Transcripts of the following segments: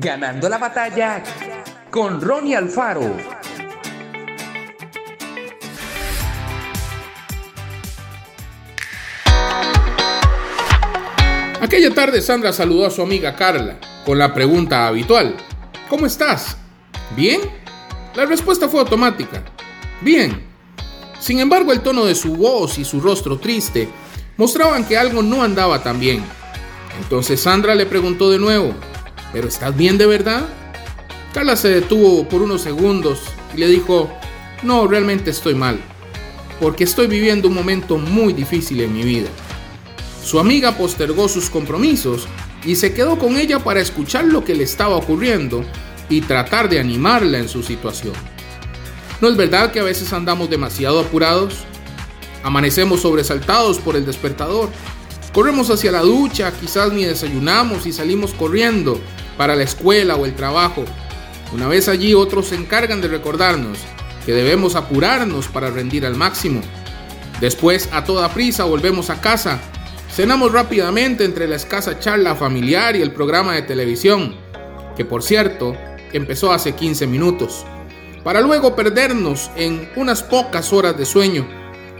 Ganando la batalla con Ronnie Alfaro. Aquella tarde Sandra saludó a su amiga Carla con la pregunta habitual. ¿Cómo estás? ¿Bien? La respuesta fue automática. Bien. Sin embargo, el tono de su voz y su rostro triste mostraban que algo no andaba tan bien. Entonces Sandra le preguntó de nuevo, ¿pero estás bien de verdad? Carla se detuvo por unos segundos y le dijo, no, realmente estoy mal, porque estoy viviendo un momento muy difícil en mi vida. Su amiga postergó sus compromisos y se quedó con ella para escuchar lo que le estaba ocurriendo y tratar de animarla en su situación. ¿No es verdad que a veces andamos demasiado apurados? Amanecemos sobresaltados por el despertador. Corremos hacia la ducha, quizás ni desayunamos y salimos corriendo para la escuela o el trabajo. Una vez allí otros se encargan de recordarnos que debemos apurarnos para rendir al máximo. Después a toda prisa volvemos a casa. Cenamos rápidamente entre la escasa charla familiar y el programa de televisión, que por cierto empezó hace 15 minutos, para luego perdernos en unas pocas horas de sueño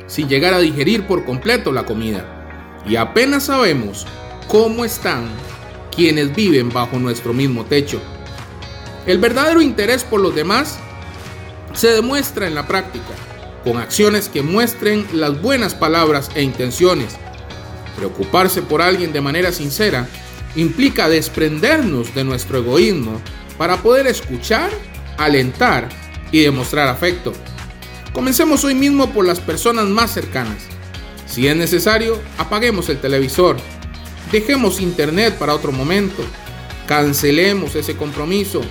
sin llegar a digerir por completo la comida. Y apenas sabemos cómo están quienes viven bajo nuestro mismo techo. El verdadero interés por los demás se demuestra en la práctica, con acciones que muestren las buenas palabras e intenciones. Preocuparse por alguien de manera sincera implica desprendernos de nuestro egoísmo para poder escuchar, alentar y demostrar afecto. Comencemos hoy mismo por las personas más cercanas. Si es necesario, apaguemos el televisor, dejemos internet para otro momento, cancelemos ese compromiso.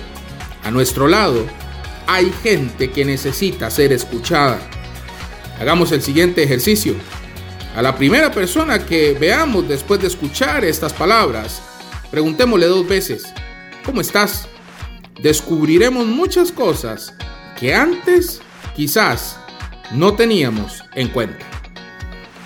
A nuestro lado hay gente que necesita ser escuchada. Hagamos el siguiente ejercicio. A la primera persona que veamos después de escuchar estas palabras, preguntémosle dos veces, ¿cómo estás? Descubriremos muchas cosas que antes quizás no teníamos en cuenta.